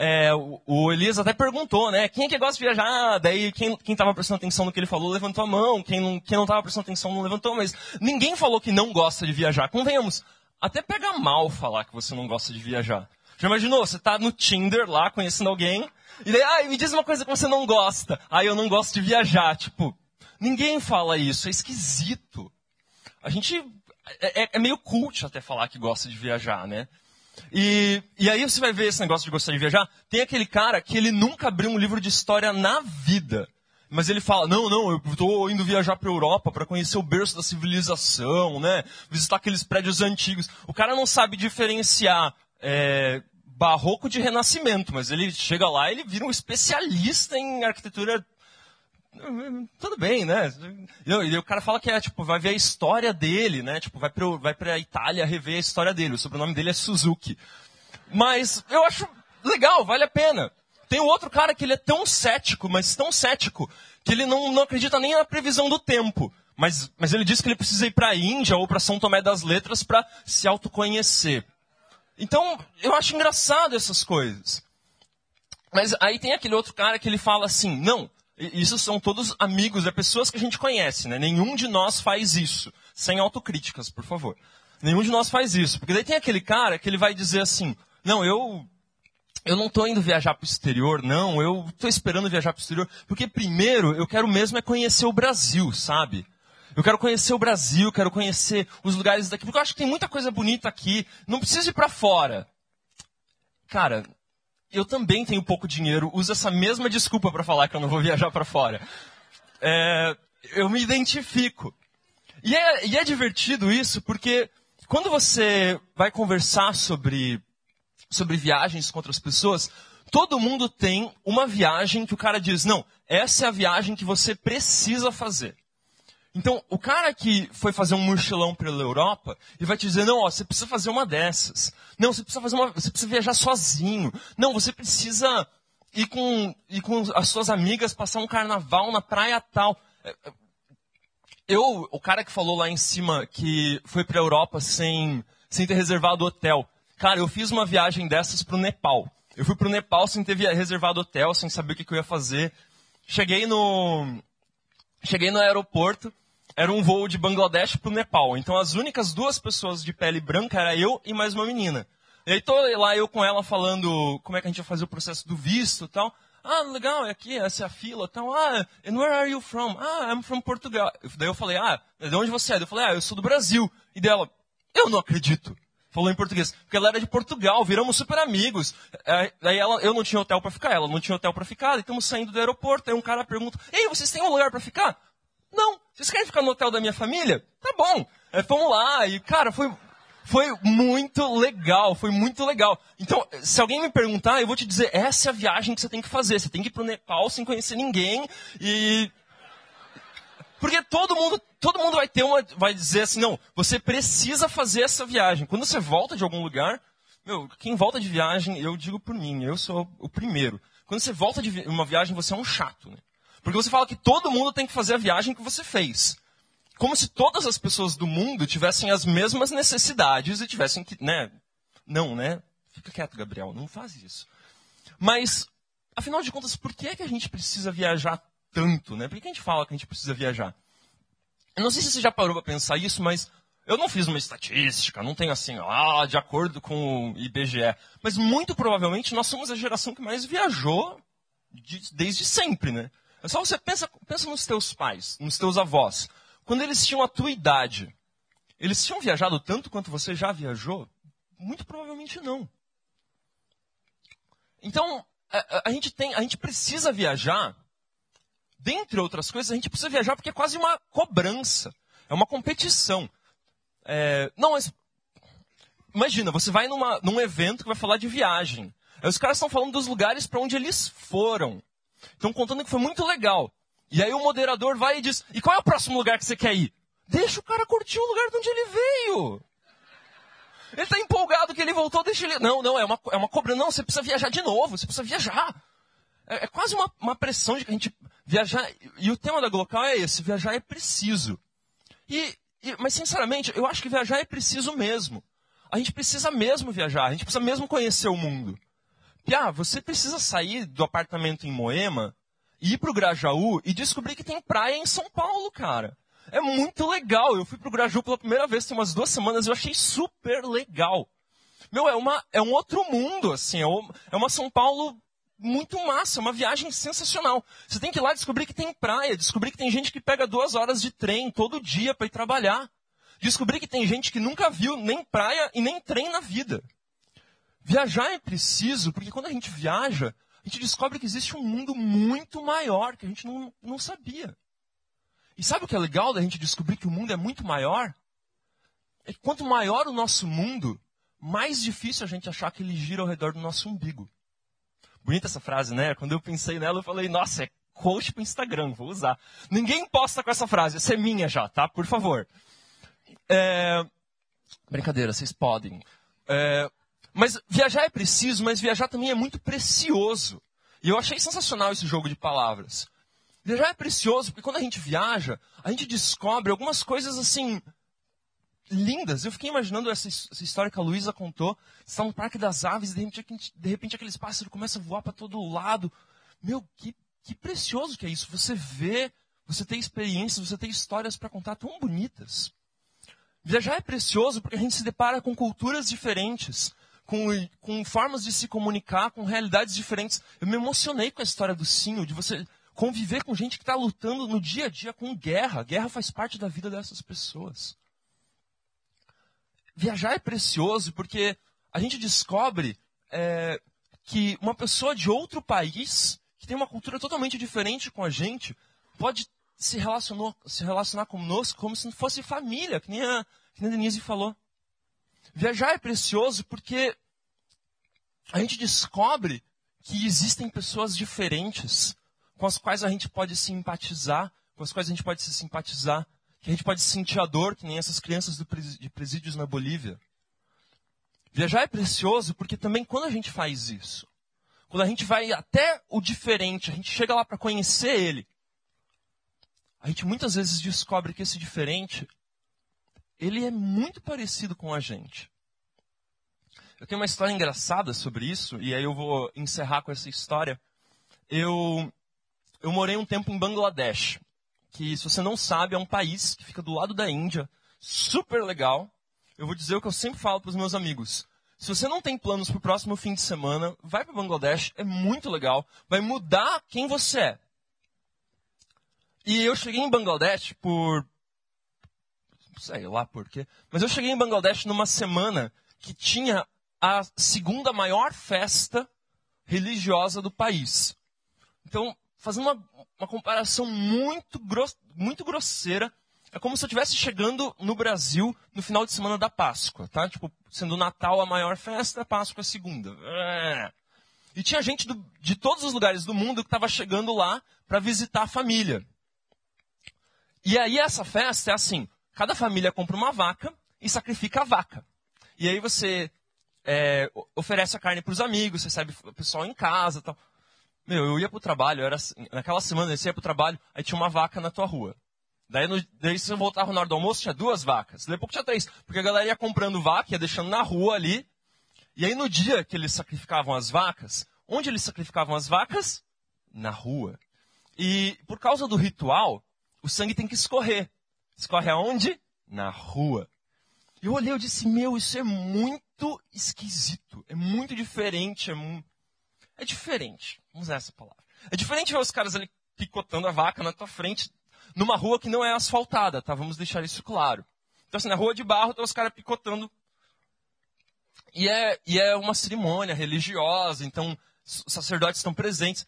é, o, o Elias até perguntou, né? Quem é que gosta de viajar? Daí quem, quem tava prestando atenção no que ele falou levantou a mão, quem não, quem não tava prestando atenção não levantou, mas ninguém falou que não gosta de viajar. Convenhamos, até pega mal falar que você não gosta de viajar. Já imaginou? Você tá no Tinder lá, conhecendo alguém, e daí, ah, me diz uma coisa que você não gosta. Ah, eu não gosto de viajar. Tipo, ninguém fala isso, é esquisito. A gente, é, é, é meio cult até falar que gosta de viajar, né? E, e aí você vai ver esse negócio de gostar de viajar. Tem aquele cara que ele nunca abriu um livro de história na vida. Mas ele fala, não, não, eu estou indo viajar para a Europa para conhecer o berço da civilização, né? Visitar aqueles prédios antigos. O cara não sabe diferenciar é, barroco de renascimento, mas ele chega lá e ele vira um especialista em arquitetura tudo bem, né? E o cara fala que é, tipo, vai ver a história dele, né? Tipo, vai pra, vai pra Itália rever a história dele. O sobrenome dele é Suzuki. Mas eu acho legal, vale a pena. Tem outro cara que ele é tão cético, mas tão cético, que ele não, não acredita nem na previsão do tempo. Mas, mas ele diz que ele precisa ir para a Índia ou para São Tomé das Letras para se autoconhecer. Então, eu acho engraçado essas coisas. Mas aí tem aquele outro cara que ele fala assim: não, isso são todos amigos, é pessoas que a gente conhece, né? Nenhum de nós faz isso. Sem autocríticas, por favor. Nenhum de nós faz isso. Porque daí tem aquele cara que ele vai dizer assim, não, eu eu não estou indo viajar para o exterior, não, eu estou esperando viajar para o exterior, porque primeiro eu quero mesmo é conhecer o Brasil, sabe? Eu quero conhecer o Brasil, quero conhecer os lugares daqui, porque eu acho que tem muita coisa bonita aqui, não preciso ir para fora. Cara, eu também tenho pouco dinheiro, uso essa mesma desculpa para falar que eu não vou viajar para fora. É, eu me identifico. E é, e é divertido isso, porque quando você vai conversar sobre, sobre viagens com outras pessoas, todo mundo tem uma viagem que o cara diz, não, essa é a viagem que você precisa fazer. Então, o cara que foi fazer um mochilão pela Europa, ele vai te dizer, não, ó, você precisa fazer uma dessas. Não, você precisa fazer uma, você precisa viajar sozinho. Não, você precisa ir com, ir com as suas amigas, passar um carnaval na praia tal. É, é, eu, o cara que falou lá em cima que foi para a Europa sem, sem ter reservado hotel. Cara, eu fiz uma viagem dessas para o Nepal. Eu fui para o Nepal sem ter reservado hotel, sem saber o que, que eu ia fazer. Cheguei no, cheguei no aeroporto, era um voo de Bangladesh para o Nepal. Então as únicas duas pessoas de pele branca era eu e mais uma menina. E aí tô lá eu com ela falando como é que a gente ia fazer o processo do visto e tal. Ah, legal, é aqui, essa é a fila e tal. Ah, and where are you from? Ah, I'm from Portugal. Daí eu falei, ah, de onde você é? Eu falei, ah, eu sou do Brasil. E dela, eu não acredito. Falou em português. Porque ela era de Portugal, viramos super amigos. Aí ela, eu não tinha hotel para ficar, ela não tinha hotel para ficar. E estamos saindo do aeroporto, aí um cara pergunta, ei, vocês têm um lugar para ficar? Não. Vocês querem ficar no hotel da minha família? Tá bom. É, vamos lá. E, cara, foi, foi muito legal. Foi muito legal. Então, se alguém me perguntar, eu vou te dizer, essa é a viagem que você tem que fazer. Você tem que ir pro Nepal sem conhecer ninguém e... Porque todo mundo, todo mundo vai ter uma, vai dizer assim, não, você precisa fazer essa viagem. Quando você volta de algum lugar, meu, quem volta de viagem, eu digo por mim, eu sou o primeiro. Quando você volta de uma viagem, você é um chato, né? Porque você fala que todo mundo tem que fazer a viagem que você fez. Como se todas as pessoas do mundo tivessem as mesmas necessidades e tivessem que, né? Não, né? Fica quieto, Gabriel, não faz isso. Mas, afinal de contas, por que, é que a gente precisa viajar tanto, né? Por que a gente fala que a gente precisa viajar? Eu não sei se você já parou para pensar isso, mas eu não fiz uma estatística, não tenho assim, ah, de acordo com o IBGE. Mas muito provavelmente nós somos a geração que mais viajou de, desde sempre, né? É só você pensa, pensa nos teus pais, nos teus avós. Quando eles tinham a tua idade, eles tinham viajado tanto quanto você já viajou? Muito provavelmente não. Então, a, a, gente tem, a gente precisa viajar. Dentre outras coisas, a gente precisa viajar porque é quase uma cobrança. É uma competição. É, não, mas imagina, você vai numa, num evento que vai falar de viagem. Aí os caras estão falando dos lugares para onde eles foram. Estão contando que foi muito legal. E aí o moderador vai e diz: E qual é o próximo lugar que você quer ir? Deixa o cara curtir o lugar de onde ele veio. Ele está empolgado que ele voltou, deixa ele. Não, não, é uma, é uma cobrança. Não, você precisa viajar de novo, você precisa viajar. É, é quase uma, uma pressão de que a gente viajar. E o tema da Glocal é esse: viajar é preciso. E, e, mas, sinceramente, eu acho que viajar é preciso mesmo. A gente precisa mesmo viajar, a gente precisa mesmo conhecer o mundo. Piá, você precisa sair do apartamento em Moema, ir para o Grajaú e descobrir que tem praia em São Paulo, cara. É muito legal. Eu fui pro Grajaú pela primeira vez, tem umas duas semanas, eu achei super legal. Meu, é, uma, é um outro mundo, assim. É, é uma São Paulo muito massa, uma viagem sensacional. Você tem que ir lá descobrir que tem praia, descobrir que tem gente que pega duas horas de trem todo dia para ir trabalhar. Descobrir que tem gente que nunca viu nem praia e nem trem na vida. Viajar é preciso, porque quando a gente viaja, a gente descobre que existe um mundo muito maior que a gente não, não sabia. E sabe o que é legal da gente descobrir que o mundo é muito maior? É que quanto maior o nosso mundo, mais difícil a gente achar que ele gira ao redor do nosso umbigo. Bonita essa frase, né? Quando eu pensei nela, eu falei, nossa, é coach para Instagram, vou usar. Ninguém posta com essa frase, essa é minha já, tá? Por favor. É... Brincadeira, vocês podem. É... Mas viajar é preciso, mas viajar também é muito precioso. E eu achei sensacional esse jogo de palavras. Viajar é precioso, porque quando a gente viaja, a gente descobre algumas coisas assim lindas. Eu fiquei imaginando essa, essa história que a Luísa contou. Você está no Parque das Aves e de repente, de repente aqueles pássaros começam a voar para todo lado. Meu, que, que precioso que é isso. Você vê, você tem experiências, você tem histórias para contar tão bonitas. Viajar é precioso porque a gente se depara com culturas diferentes, com, com formas de se comunicar, com realidades diferentes. Eu me emocionei com a história do Sinho, de você conviver com gente que está lutando no dia a dia com guerra. Guerra faz parte da vida dessas pessoas. Viajar é precioso porque a gente descobre é, que uma pessoa de outro país, que tem uma cultura totalmente diferente com a gente, pode se relacionar, se relacionar conosco como se fosse família, que nem a, que nem a Denise falou. Viajar é precioso porque a gente descobre que existem pessoas diferentes com as quais a gente pode simpatizar, com as quais a gente pode se simpatizar, que a gente pode sentir a dor, que nem essas crianças de presídios na Bolívia. Viajar é precioso porque também quando a gente faz isso, quando a gente vai até o diferente, a gente chega lá para conhecer ele, a gente muitas vezes descobre que esse diferente, ele é muito parecido com a gente. Eu tenho uma história engraçada sobre isso, e aí eu vou encerrar com essa história. Eu eu morei um tempo em Bangladesh, que se você não sabe é um país que fica do lado da Índia, super legal. Eu vou dizer o que eu sempre falo para os meus amigos. Se você não tem planos para o próximo fim de semana, vai para Bangladesh, é muito legal, vai mudar quem você é. E eu cheguei em Bangladesh por. sei lá por quê. Mas eu cheguei em Bangladesh numa semana que tinha a segunda maior festa religiosa do país. Então, fazendo uma, uma comparação muito, gross, muito grosseira, é como se eu estivesse chegando no Brasil no final de semana da Páscoa, tá? Tipo, sendo o Natal a maior festa, a Páscoa a segunda. É. E tinha gente do, de todos os lugares do mundo que estava chegando lá para visitar a família. E aí essa festa é assim: cada família compra uma vaca e sacrifica a vaca. E aí você é, oferece a carne para os amigos, recebe o pessoal em casa, tal. Meu, eu ia pro trabalho, era assim, naquela semana você ia pro trabalho, aí tinha uma vaca na tua rua. Daí, no, daí você voltava na hora do almoço, tinha duas vacas. Daí pouco tinha três. Porque a galera ia comprando vaca, ia deixando na rua ali. E aí no dia que eles sacrificavam as vacas, onde eles sacrificavam as vacas? Na rua. E por causa do ritual, o sangue tem que escorrer. Escorre aonde? Na rua. Eu olhei e disse, meu, isso é muito esquisito. É muito diferente. É, é diferente. Vamos usar essa palavra. É diferente ver os caras ali picotando a vaca na tua frente, numa rua que não é asfaltada, tá? Vamos deixar isso claro. Então, assim, na rua de barro, tem os caras picotando. E é, e é uma cerimônia religiosa, então os sacerdotes estão presentes.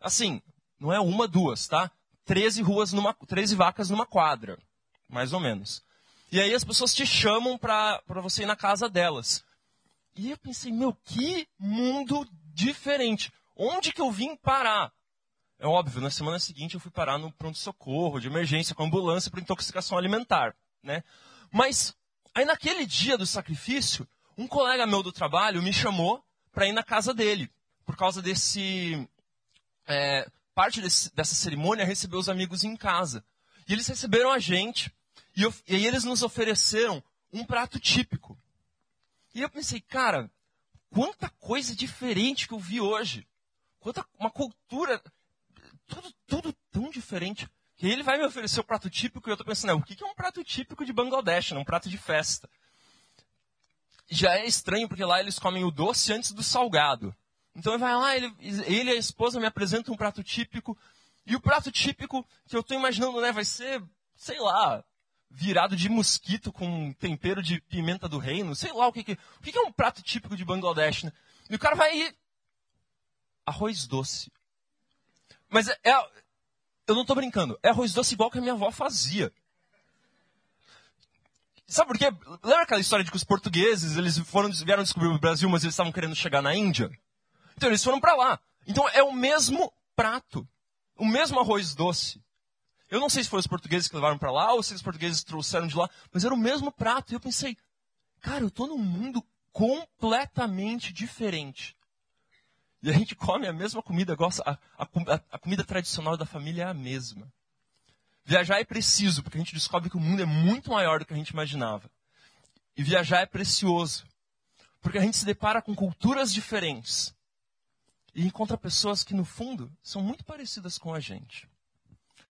Assim, não é uma, duas, tá? Treze ruas numa, treze vacas numa quadra, mais ou menos. E aí as pessoas te chamam para você ir na casa delas. E eu pensei, meu, que mundo diferente. Onde que eu vim parar? É óbvio, na semana seguinte eu fui parar no pronto-socorro, de emergência, com ambulância para intoxicação alimentar. Né? Mas aí naquele dia do sacrifício, um colega meu do trabalho me chamou para ir na casa dele, por causa desse. É, parte desse, dessa cerimônia receber os amigos em casa. E eles receberam a gente, e, eu, e eles nos ofereceram um prato típico. E eu pensei, cara, quanta coisa diferente que eu vi hoje. Quanta uma cultura tudo, tudo tão diferente. Que ele vai me oferecer o prato típico e eu estou pensando, o que é um prato típico de Bangladesh, um prato de festa? Já é estranho porque lá eles comem o doce antes do salgado. Então ele vai lá, ele, ele e a esposa me apresentam um prato típico. E o prato típico que eu estou imaginando, né, vai ser, sei lá, virado de mosquito com tempero de pimenta do reino. Sei lá o que, que, o que é um prato típico de Bangladesh, né? E o cara vai ir. Arroz doce. Mas é, é, eu não estou brincando. É arroz doce igual que a minha avó fazia. Sabe por quê? Lembra aquela história de que os portugueses eles foram, vieram descobrir o Brasil, mas eles estavam querendo chegar na Índia? Então eles foram para lá. Então é o mesmo prato. O mesmo arroz doce. Eu não sei se foram os portugueses que levaram para lá ou se os portugueses trouxeram de lá, mas era o mesmo prato. E eu pensei, cara, eu estou num mundo completamente diferente. E a gente come a mesma comida, gosta, a, a, a comida tradicional da família é a mesma. Viajar é preciso, porque a gente descobre que o mundo é muito maior do que a gente imaginava. E viajar é precioso, porque a gente se depara com culturas diferentes e encontra pessoas que, no fundo, são muito parecidas com a gente.